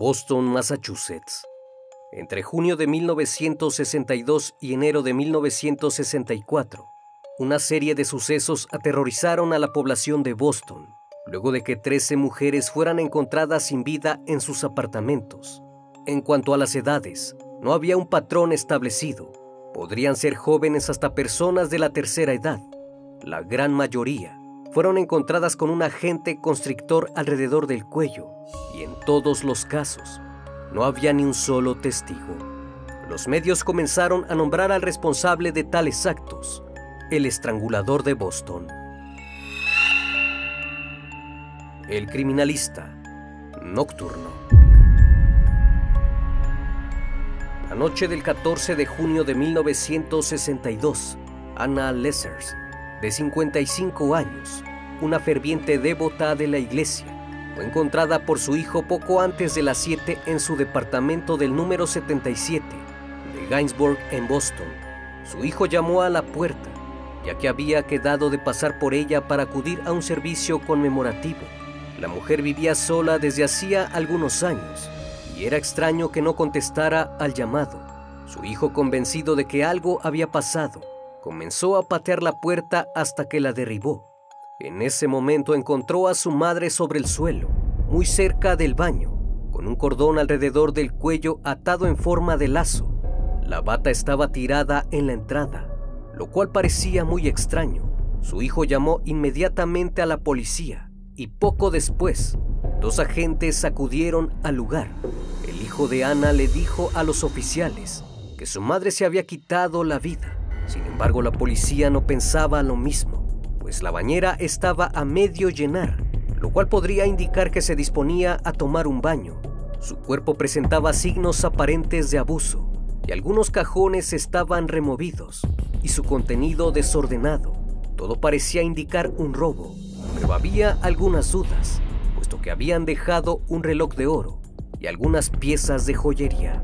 Boston, Massachusetts. Entre junio de 1962 y enero de 1964, una serie de sucesos aterrorizaron a la población de Boston, luego de que 13 mujeres fueran encontradas sin vida en sus apartamentos. En cuanto a las edades, no había un patrón establecido. Podrían ser jóvenes hasta personas de la tercera edad. La gran mayoría fueron encontradas con un agente constrictor alrededor del cuello y en todos los casos no había ni un solo testigo. Los medios comenzaron a nombrar al responsable de tales actos, el estrangulador de Boston. El criminalista nocturno. La noche del 14 de junio de 1962, Anna Lessers de 55 años, una ferviente devota de la iglesia, fue encontrada por su hijo poco antes de las 7 en su departamento del número 77 de Gainsbourg en Boston. Su hijo llamó a la puerta, ya que había quedado de pasar por ella para acudir a un servicio conmemorativo. La mujer vivía sola desde hacía algunos años y era extraño que no contestara al llamado. Su hijo, convencido de que algo había pasado, comenzó a patear la puerta hasta que la derribó. En ese momento encontró a su madre sobre el suelo, muy cerca del baño, con un cordón alrededor del cuello atado en forma de lazo. La bata estaba tirada en la entrada, lo cual parecía muy extraño. Su hijo llamó inmediatamente a la policía y poco después, dos agentes acudieron al lugar. El hijo de Ana le dijo a los oficiales que su madre se había quitado la vida sin embargo, la policía no pensaba lo mismo, pues la bañera estaba a medio llenar, lo cual podría indicar que se disponía a tomar un baño. Su cuerpo presentaba signos aparentes de abuso y algunos cajones estaban removidos y su contenido desordenado. Todo parecía indicar un robo, pero había algunas dudas, puesto que habían dejado un reloj de oro y algunas piezas de joyería.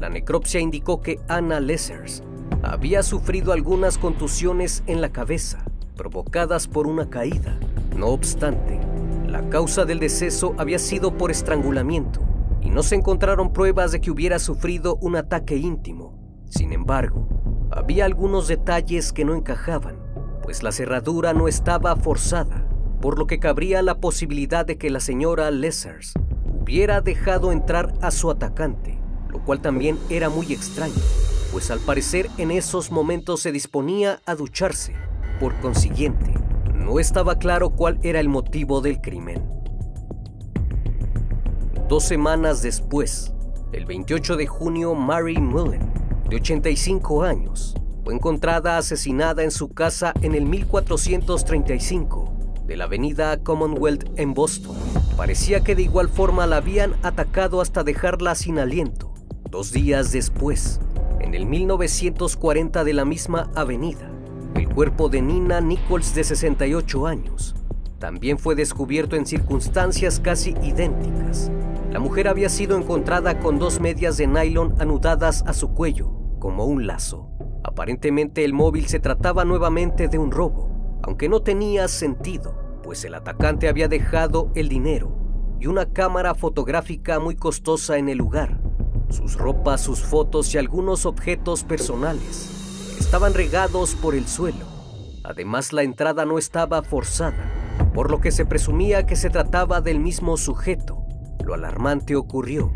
La necropsia indicó que Anna Lessers había sufrido algunas contusiones en la cabeza, provocadas por una caída. No obstante, la causa del deceso había sido por estrangulamiento y no se encontraron pruebas de que hubiera sufrido un ataque íntimo. Sin embargo, había algunos detalles que no encajaban, pues la cerradura no estaba forzada, por lo que cabría la posibilidad de que la señora Lessers hubiera dejado entrar a su atacante, lo cual también era muy extraño pues al parecer en esos momentos se disponía a ducharse. Por consiguiente, no estaba claro cuál era el motivo del crimen. Dos semanas después, el 28 de junio, Mary Mullen, de 85 años, fue encontrada asesinada en su casa en el 1435 de la avenida Commonwealth en Boston. Parecía que de igual forma la habían atacado hasta dejarla sin aliento. Dos días después, en el 1940 de la misma avenida, el cuerpo de Nina Nichols de 68 años también fue descubierto en circunstancias casi idénticas. La mujer había sido encontrada con dos medias de nylon anudadas a su cuello, como un lazo. Aparentemente el móvil se trataba nuevamente de un robo, aunque no tenía sentido, pues el atacante había dejado el dinero y una cámara fotográfica muy costosa en el lugar, sus ropas, sus fotos y algunos objetos personales estaban regados por el suelo. Además, la entrada no estaba forzada, por lo que se presumía que se trataba del mismo sujeto. Lo alarmante ocurrió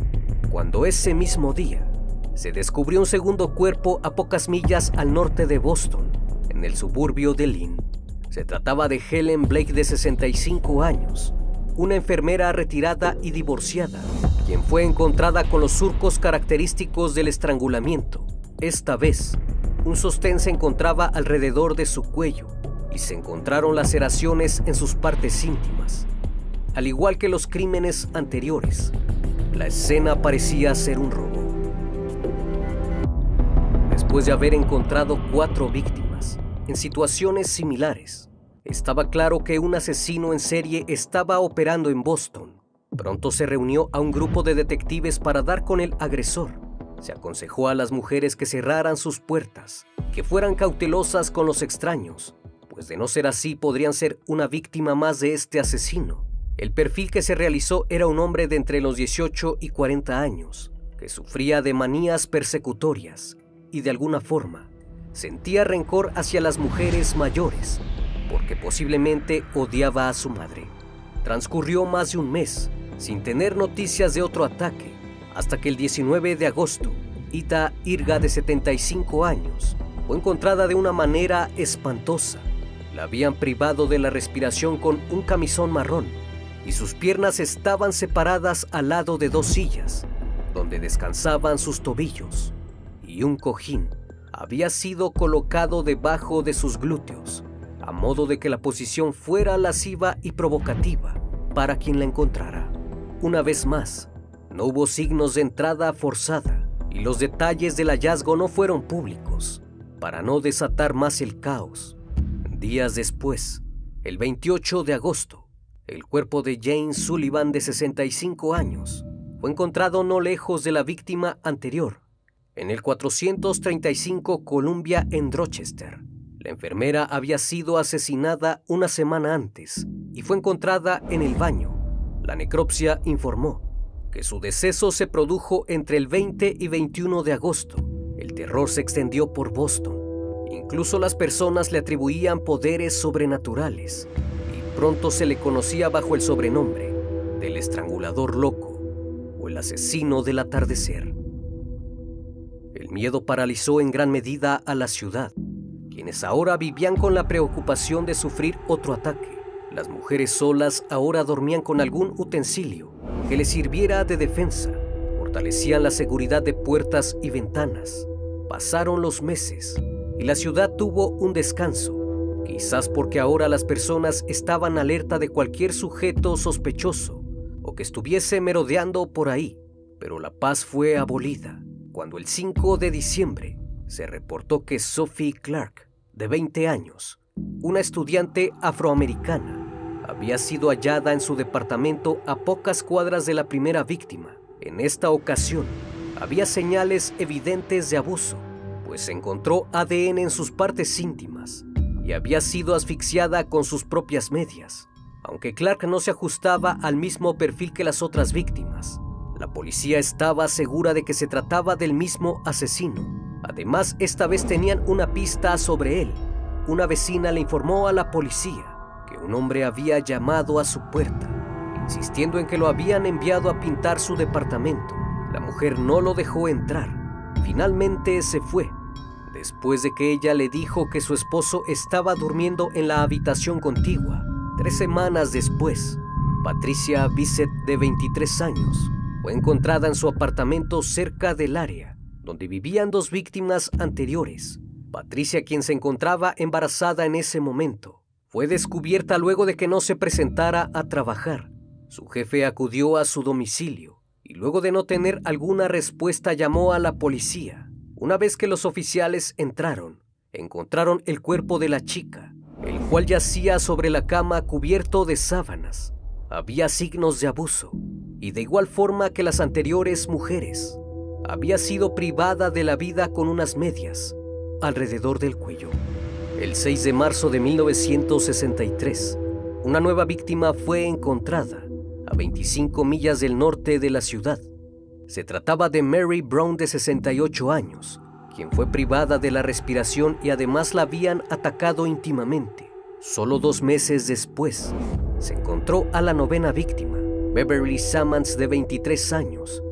cuando ese mismo día se descubrió un segundo cuerpo a pocas millas al norte de Boston, en el suburbio de Lynn. Se trataba de Helen Blake de 65 años, una enfermera retirada y divorciada, quien fue encontrada con los surcos característicos del estrangulamiento. Esta vez, un sostén se encontraba alrededor de su cuello y se encontraron laceraciones en sus partes íntimas. Al igual que los crímenes anteriores, la escena parecía ser un robo. Después de haber encontrado cuatro víctimas en situaciones similares, estaba claro que un asesino en serie estaba operando en Boston. Pronto se reunió a un grupo de detectives para dar con el agresor. Se aconsejó a las mujeres que cerraran sus puertas, que fueran cautelosas con los extraños, pues de no ser así podrían ser una víctima más de este asesino. El perfil que se realizó era un hombre de entre los 18 y 40 años, que sufría de manías persecutorias y de alguna forma sentía rencor hacia las mujeres mayores, porque posiblemente odiaba a su madre. Transcurrió más de un mes sin tener noticias de otro ataque, hasta que el 19 de agosto, Ita Irga de 75 años fue encontrada de una manera espantosa. La habían privado de la respiración con un camisón marrón y sus piernas estaban separadas al lado de dos sillas, donde descansaban sus tobillos, y un cojín había sido colocado debajo de sus glúteos, a modo de que la posición fuera lasciva y provocativa para quien la encontrara. Una vez más, no hubo signos de entrada forzada y los detalles del hallazgo no fueron públicos, para no desatar más el caos. Días después, el 28 de agosto, el cuerpo de Jane Sullivan de 65 años fue encontrado no lejos de la víctima anterior, en el 435 Columbia en Rochester. La enfermera había sido asesinada una semana antes y fue encontrada en el baño. La necropsia informó que su deceso se produjo entre el 20 y 21 de agosto. El terror se extendió por Boston. Incluso las personas le atribuían poderes sobrenaturales Pronto se le conocía bajo el sobrenombre del estrangulador loco o el asesino del atardecer. El miedo paralizó en gran medida a la ciudad, quienes ahora vivían con la preocupación de sufrir otro ataque. Las mujeres solas ahora dormían con algún utensilio que les sirviera de defensa, fortalecían la seguridad de puertas y ventanas. Pasaron los meses y la ciudad tuvo un descanso quizás porque ahora las personas estaban alerta de cualquier sujeto sospechoso o que estuviese merodeando por ahí, pero la paz fue abolida cuando el 5 de diciembre se reportó que Sophie Clark, de 20 años, una estudiante afroamericana, había sido hallada en su departamento a pocas cuadras de la primera víctima. En esta ocasión, había señales evidentes de abuso, pues encontró ADN en sus partes íntimas y había sido asfixiada con sus propias medias, aunque Clark no se ajustaba al mismo perfil que las otras víctimas. La policía estaba segura de que se trataba del mismo asesino. Además, esta vez tenían una pista sobre él. Una vecina le informó a la policía que un hombre había llamado a su puerta, insistiendo en que lo habían enviado a pintar su departamento. La mujer no lo dejó entrar. Finalmente se fue después de que ella le dijo que su esposo estaba durmiendo en la habitación contigua. Tres semanas después, Patricia Bissett, de 23 años, fue encontrada en su apartamento cerca del área donde vivían dos víctimas anteriores. Patricia, quien se encontraba embarazada en ese momento, fue descubierta luego de que no se presentara a trabajar. Su jefe acudió a su domicilio y luego de no tener alguna respuesta llamó a la policía. Una vez que los oficiales entraron, encontraron el cuerpo de la chica, el cual yacía sobre la cama cubierto de sábanas. Había signos de abuso, y de igual forma que las anteriores mujeres, había sido privada de la vida con unas medias alrededor del cuello. El 6 de marzo de 1963, una nueva víctima fue encontrada a 25 millas del norte de la ciudad. Se trataba de Mary Brown de 68 años, quien fue privada de la respiración y además la habían atacado íntimamente. Solo dos meses después, se encontró a la novena víctima, Beverly Sammons de 23 años,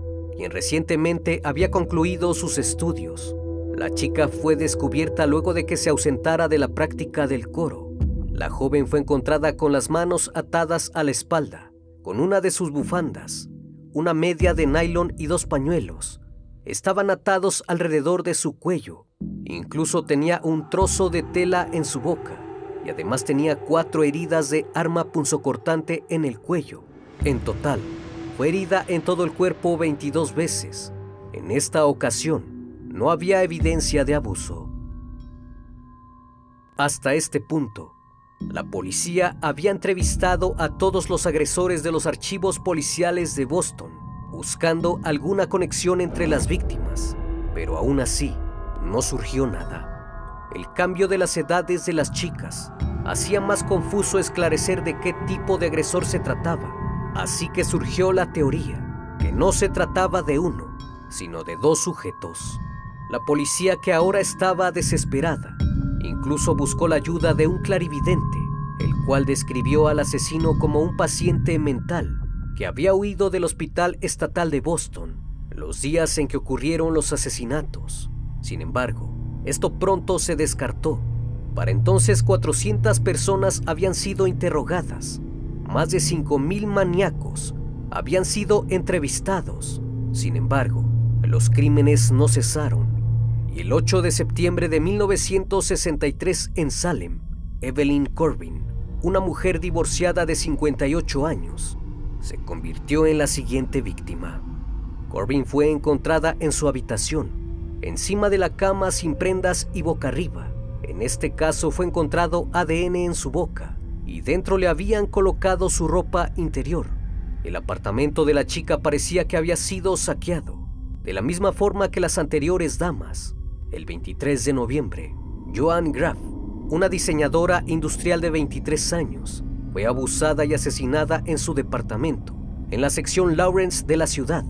quien recientemente había concluido sus estudios. La chica fue descubierta luego de que se ausentara de la práctica del coro. La joven fue encontrada con las manos atadas a la espalda, con una de sus bufandas, una media de nylon y dos pañuelos. Estaban atados alrededor de su cuello. Incluso tenía un trozo de tela en su boca y además tenía cuatro heridas de arma punzocortante en el cuello. En total, herida en todo el cuerpo 22 veces. En esta ocasión, no había evidencia de abuso. Hasta este punto, la policía había entrevistado a todos los agresores de los archivos policiales de Boston, buscando alguna conexión entre las víctimas, pero aún así no surgió nada. El cambio de las edades de las chicas hacía más confuso esclarecer de qué tipo de agresor se trataba, así que surgió la teoría que no se trataba de uno, sino de dos sujetos. La policía que ahora estaba desesperada Incluso buscó la ayuda de un clarividente, el cual describió al asesino como un paciente mental que había huido del Hospital Estatal de Boston los días en que ocurrieron los asesinatos. Sin embargo, esto pronto se descartó. Para entonces 400 personas habían sido interrogadas, más de 5.000 maníacos habían sido entrevistados. Sin embargo, los crímenes no cesaron y el 8 de septiembre de 1963 en Salem, Evelyn Corbin, una mujer divorciada de 58 años, se convirtió en la siguiente víctima. Corbin fue encontrada en su habitación, encima de la cama sin prendas y boca arriba. En este caso fue encontrado ADN en su boca y dentro le habían colocado su ropa interior. El apartamento de la chica parecía que había sido saqueado, de la misma forma que las anteriores damas. El 23 de noviembre, Joan Graff, una diseñadora industrial de 23 años, fue abusada y asesinada en su departamento, en la sección Lawrence de la ciudad.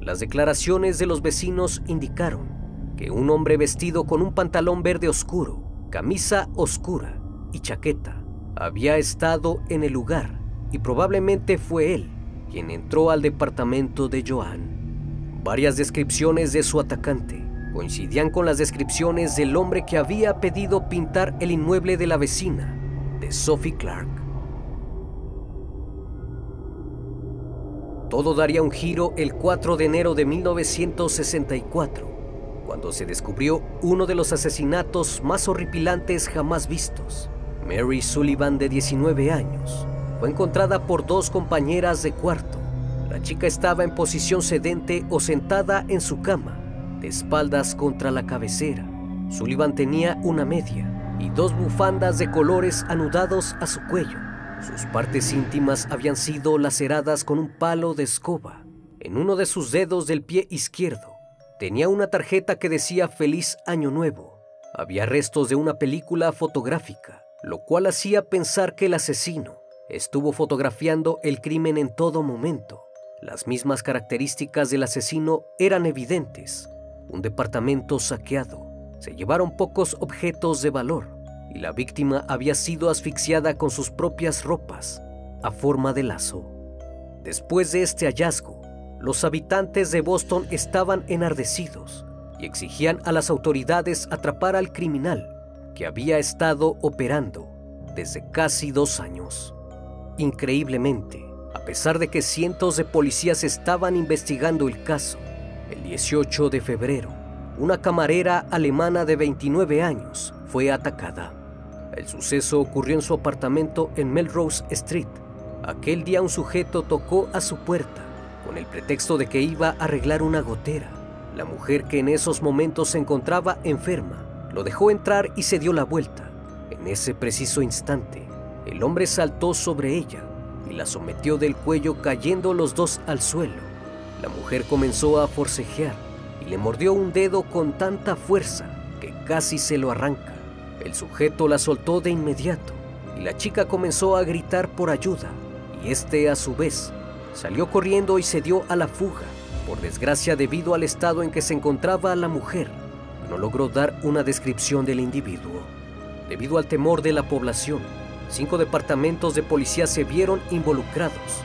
Las declaraciones de los vecinos indicaron que un hombre vestido con un pantalón verde oscuro, camisa oscura y chaqueta había estado en el lugar y probablemente fue él quien entró al departamento de Joan. Varias descripciones de su atacante coincidían con las descripciones del hombre que había pedido pintar el inmueble de la vecina, de Sophie Clark. Todo daría un giro el 4 de enero de 1964, cuando se descubrió uno de los asesinatos más horripilantes jamás vistos. Mary Sullivan, de 19 años, fue encontrada por dos compañeras de cuarto. La chica estaba en posición sedente o sentada en su cama, de espaldas contra la cabecera. Sullivan tenía una media y dos bufandas de colores anudados a su cuello. Sus partes íntimas habían sido laceradas con un palo de escoba. En uno de sus dedos del pie izquierdo tenía una tarjeta que decía Feliz Año Nuevo. Había restos de una película fotográfica, lo cual hacía pensar que el asesino estuvo fotografiando el crimen en todo momento. Las mismas características del asesino eran evidentes, un departamento saqueado. Se llevaron pocos objetos de valor y la víctima había sido asfixiada con sus propias ropas a forma de lazo. Después de este hallazgo, los habitantes de Boston estaban enardecidos y exigían a las autoridades atrapar al criminal que había estado operando desde casi dos años. Increíblemente, a pesar de que cientos de policías estaban investigando el caso, el 18 de febrero, una camarera alemana de 29 años fue atacada. El suceso ocurrió en su apartamento en Melrose Street. Aquel día un sujeto tocó a su puerta con el pretexto de que iba a arreglar una gotera. La mujer que en esos momentos se encontraba enferma lo dejó entrar y se dio la vuelta. En ese preciso instante, el hombre saltó sobre ella y la sometió del cuello cayendo los dos al suelo. La mujer comenzó a forcejear y le mordió un dedo con tanta fuerza que casi se lo arranca. El sujeto la soltó de inmediato y la chica comenzó a gritar por ayuda y este a su vez salió corriendo y se dio a la fuga. Por desgracia debido al estado en que se encontraba la mujer, no logró dar una descripción del individuo. Debido al temor de la población, cinco departamentos de policía se vieron involucrados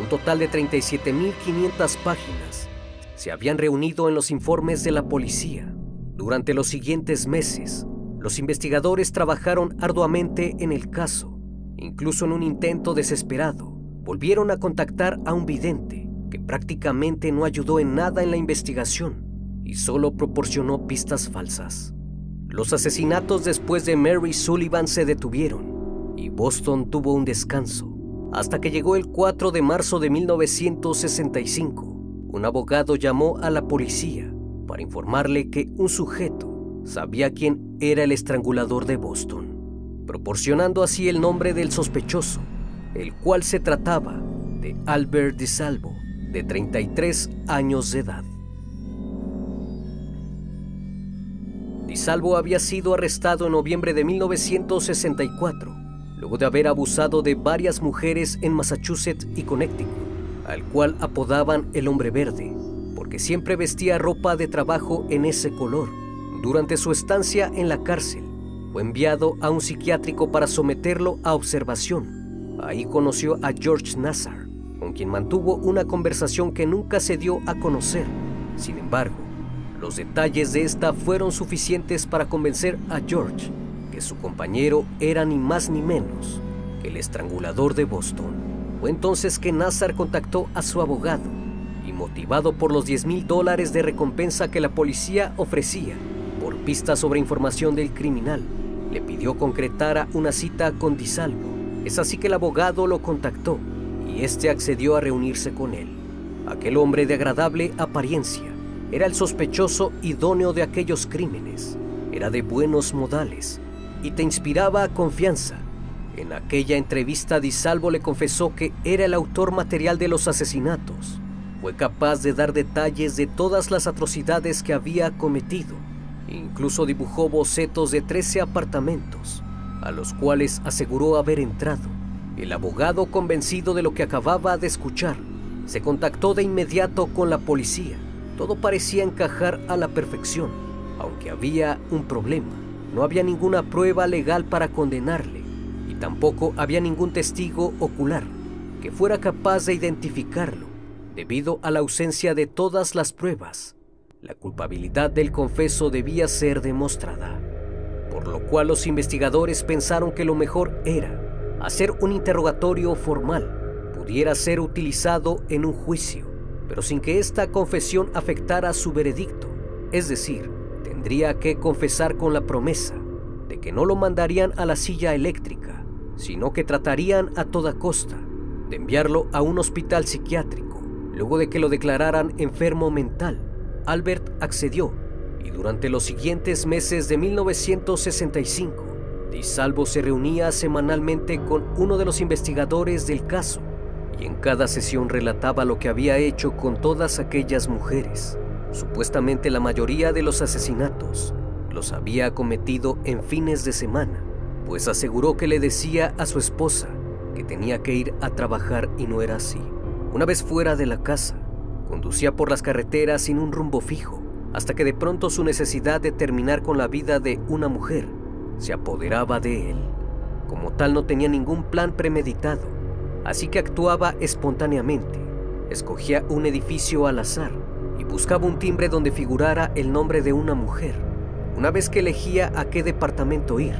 un total de 37.500 páginas se habían reunido en los informes de la policía. Durante los siguientes meses, los investigadores trabajaron arduamente en el caso. Incluso en un intento desesperado, volvieron a contactar a un vidente que prácticamente no ayudó en nada en la investigación y solo proporcionó pistas falsas. Los asesinatos después de Mary Sullivan se detuvieron y Boston tuvo un descanso hasta que llegó el 4 de marzo de 1965. Un abogado llamó a la policía para informarle que un sujeto sabía quién era el estrangulador de Boston, proporcionando así el nombre del sospechoso, el cual se trataba de Albert DiSalvo, de 33 años de edad. DiSalvo había sido arrestado en noviembre de 1964, luego de haber abusado de varias mujeres en Massachusetts y Connecticut, al cual apodaban el hombre verde, porque siempre vestía ropa de trabajo en ese color. Durante su estancia en la cárcel, fue enviado a un psiquiátrico para someterlo a observación. Ahí conoció a George Nassar, con quien mantuvo una conversación que nunca se dio a conocer. Sin embargo, los detalles de esta fueron suficientes para convencer a George que su compañero era ni más ni menos que el estrangulador de Boston. Fue entonces que Nazar contactó a su abogado y motivado por los 10 mil dólares de recompensa que la policía ofrecía por pistas sobre información del criminal, le pidió concretara una cita con Disalvo. Es así que el abogado lo contactó y este accedió a reunirse con él. Aquel hombre de agradable apariencia era el sospechoso idóneo de aquellos crímenes. Era de buenos modales y te inspiraba confianza. En aquella entrevista Di Salvo le confesó que era el autor material de los asesinatos. Fue capaz de dar detalles de todas las atrocidades que había cometido. Incluso dibujó bocetos de 13 apartamentos, a los cuales aseguró haber entrado. El abogado, convencido de lo que acababa de escuchar, se contactó de inmediato con la policía todo parecía encajar a la perfección, aunque había un problema. No había ninguna prueba legal para condenarle y tampoco había ningún testigo ocular que fuera capaz de identificarlo. Debido a la ausencia de todas las pruebas, la culpabilidad del confeso debía ser demostrada, por lo cual los investigadores pensaron que lo mejor era hacer un interrogatorio formal, pudiera ser utilizado en un juicio pero sin que esta confesión afectara su veredicto. Es decir, tendría que confesar con la promesa de que no lo mandarían a la silla eléctrica, sino que tratarían a toda costa de enviarlo a un hospital psiquiátrico. Luego de que lo declararan enfermo mental, Albert accedió y durante los siguientes meses de 1965, Di Salvo se reunía semanalmente con uno de los investigadores del caso y en cada sesión relataba lo que había hecho con todas aquellas mujeres. Supuestamente la mayoría de los asesinatos los había cometido en fines de semana, pues aseguró que le decía a su esposa que tenía que ir a trabajar y no era así. Una vez fuera de la casa, conducía por las carreteras sin un rumbo fijo, hasta que de pronto su necesidad de terminar con la vida de una mujer se apoderaba de él. Como tal no tenía ningún plan premeditado, así que actuaba espontáneamente. Escogía un edificio al azar y buscaba un timbre donde figurara el nombre de una mujer. Una vez que elegía a qué departamento ir,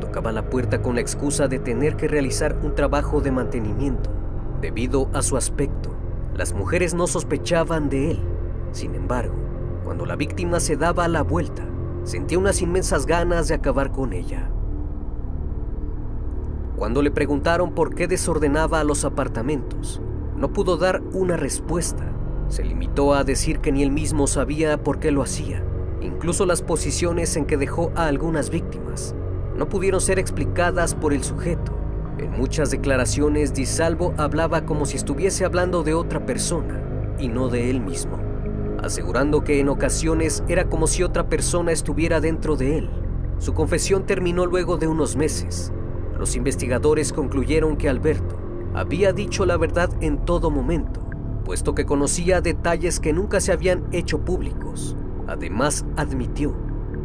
tocaba la puerta con la excusa de tener que realizar un trabajo de mantenimiento. Debido a su aspecto, las mujeres no sospechaban de él. Sin embargo, cuando la víctima se daba la vuelta, sentía unas inmensas ganas de acabar con ella. Cuando le preguntaron por qué desordenaba los apartamentos, no pudo dar una respuesta. Se limitó a decir que ni él mismo sabía por qué lo hacía. Incluso las posiciones en que dejó a algunas víctimas no pudieron ser explicadas por el sujeto. En muchas declaraciones, Di Salvo hablaba como si estuviese hablando de otra persona y no de él mismo, asegurando que en ocasiones era como si otra persona estuviera dentro de él. Su confesión terminó luego de unos meses, los investigadores concluyeron que Alberto había dicho la verdad en todo momento, puesto que conocía detalles que nunca se habían hecho públicos. Además, admitió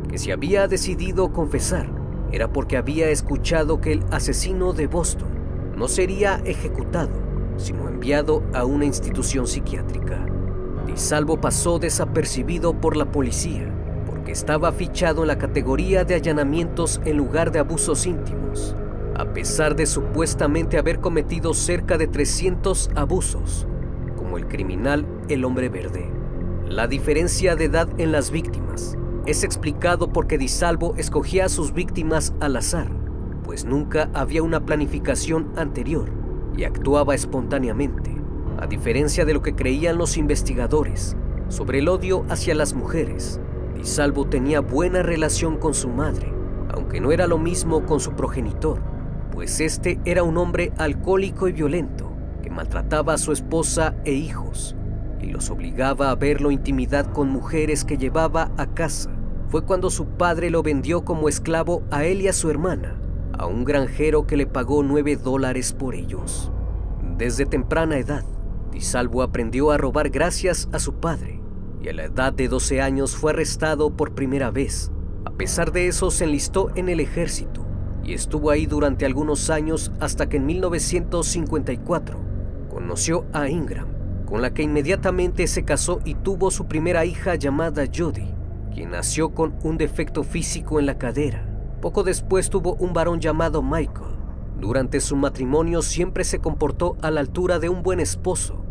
que si había decidido confesar era porque había escuchado que el asesino de Boston no sería ejecutado, sino enviado a una institución psiquiátrica. Salvo pasó desapercibido por la policía porque estaba fichado en la categoría de allanamientos en lugar de abusos íntimos, a pesar de supuestamente haber cometido cerca de 300 abusos, como el criminal El Hombre Verde. La diferencia de edad en las víctimas es explicado porque Di Salvo escogía a sus víctimas al azar, pues nunca había una planificación anterior y actuaba espontáneamente a diferencia de lo que creían los investigadores sobre el odio hacia las mujeres. Di Salvo tenía buena relación con su madre, aunque no era lo mismo con su progenitor, pues este era un hombre alcohólico y violento que maltrataba a su esposa e hijos y los obligaba a verlo intimidad con mujeres que llevaba a casa. Fue cuando su padre lo vendió como esclavo a él y a su hermana, a un granjero que le pagó nueve dólares por ellos. Desde temprana edad, Salvo aprendió a robar gracias a su padre y a la edad de 12 años fue arrestado por primera vez. A pesar de eso se enlistó en el ejército y estuvo ahí durante algunos años hasta que en 1954 conoció a Ingram, con la que inmediatamente se casó y tuvo su primera hija llamada Jody, quien nació con un defecto físico en la cadera. Poco después tuvo un varón llamado Michael. Durante su matrimonio siempre se comportó a la altura de un buen esposo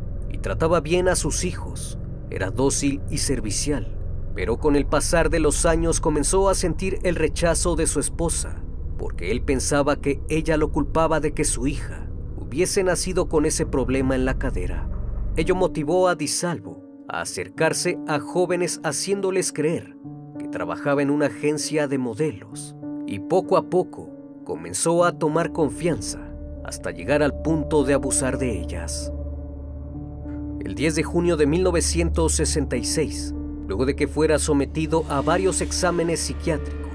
trataba bien a sus hijos, era dócil y servicial, pero con el pasar de los años comenzó a sentir el rechazo de su esposa, porque él pensaba que ella lo culpaba de que su hija hubiese nacido con ese problema en la cadera. Ello motivó a Disalvo a acercarse a jóvenes haciéndoles creer que trabajaba en una agencia de modelos y poco a poco comenzó a tomar confianza hasta llegar al punto de abusar de ellas. El 10 de junio de 1966, luego de que fuera sometido a varios exámenes psiquiátricos,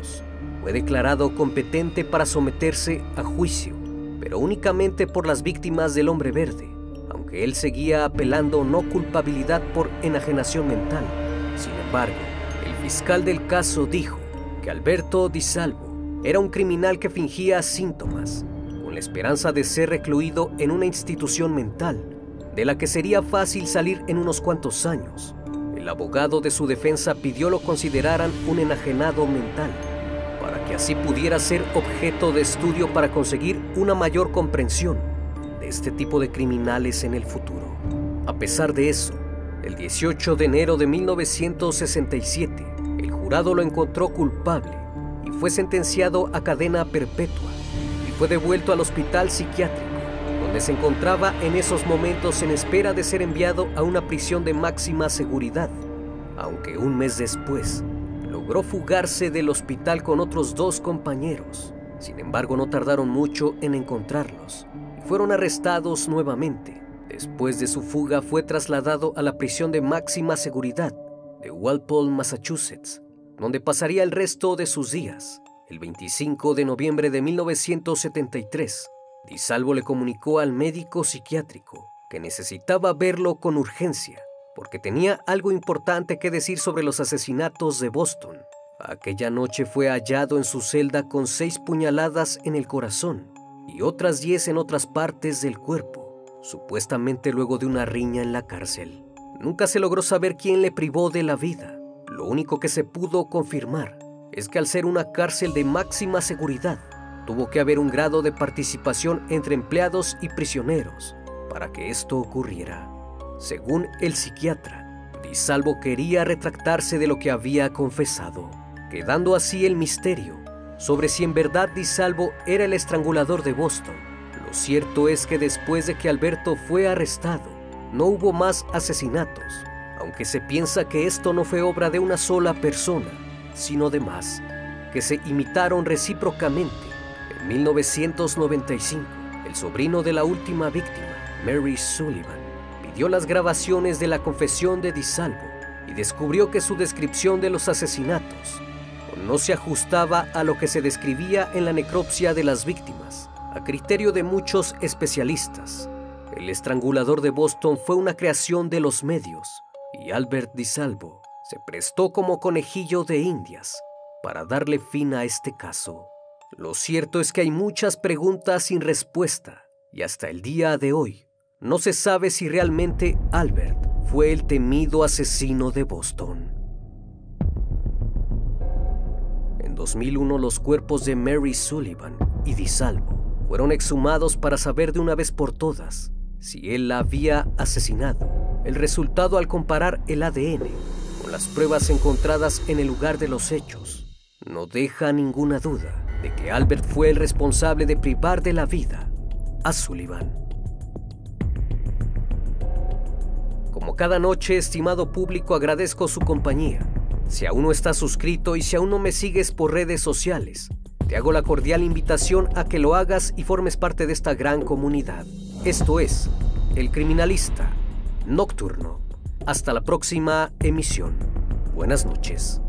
fue declarado competente para someterse a juicio, pero únicamente por las víctimas del hombre verde, aunque él seguía apelando no culpabilidad por enajenación mental. Sin embargo, el fiscal del caso dijo que Alberto Di Salvo era un criminal que fingía síntomas, con la esperanza de ser recluido en una institución mental de la que sería fácil salir en unos cuantos años. El abogado de su defensa pidió lo consideraran un enajenado mental, que así pudiera ser objeto de estudio para conseguir una mayor comprensión de este tipo de criminales en el futuro. A pesar de eso, el 18 de enero de 1967, el jurado lo encontró culpable y fue sentenciado a cadena perpetua y fue devuelto al hospital psiquiátrico se encontraba en esos momentos en espera de ser enviado a una prisión de máxima seguridad, aunque un mes después logró fugarse del hospital con otros dos compañeros. Sin embargo, no tardaron mucho en encontrarlos y fueron arrestados nuevamente. Después de su fuga fue trasladado a la prisión de máxima seguridad de Walpole, Massachusetts, donde pasaría el resto de sus días. El 25 de noviembre de 1973, Di Salvo le comunicó al médico psiquiátrico que necesitaba verlo con urgencia porque tenía algo importante que decir sobre los asesinatos de Boston. Aquella noche fue hallado en su celda con seis puñaladas en el corazón y otras diez en otras partes del cuerpo, supuestamente luego de una riña en la cárcel. Nunca se logró saber quién le privó de la vida. Lo único que se pudo confirmar es que al ser una cárcel de máxima seguridad, tuvo que haber un grado de participación entre empleados y prisioneros para que esto ocurriera. Según el psiquiatra, Di Salvo quería retractarse de lo que había confesado, quedando así el misterio sobre si en verdad Di Salvo era el estrangulador de Boston. Lo cierto es que después de que Alberto fue arrestado, no hubo más asesinatos, aunque se piensa que esto no fue obra de una sola persona, sino de más, que se imitaron recíprocamente 1995, el sobrino de la última víctima, Mary Sullivan, pidió las grabaciones de la confesión de DiSalvo y descubrió que su descripción de los asesinatos no se ajustaba a lo que se describía en la necropsia de las víctimas, a criterio de muchos especialistas. El estrangulador de Boston fue una creación de los medios y Albert DiSalvo se prestó como conejillo de indias para darle fin a este caso. Lo cierto es que hay muchas preguntas sin respuesta y hasta el día de hoy no se sabe si realmente Albert fue el temido asesino de Boston. En 2001 los cuerpos de Mary Sullivan y DiSalvo fueron exhumados para saber de una vez por todas si él la había asesinado. El resultado al comparar el ADN con las pruebas encontradas en el lugar de los hechos no deja ninguna duda de que Albert fue el responsable de privar de la vida a Sullivan. Como cada noche, estimado público, agradezco su compañía. Si aún no estás suscrito y si aún no me sigues por redes sociales, te hago la cordial invitación a que lo hagas y formes parte de esta gran comunidad. Esto es El Criminalista Nocturno. Hasta la próxima emisión. Buenas noches.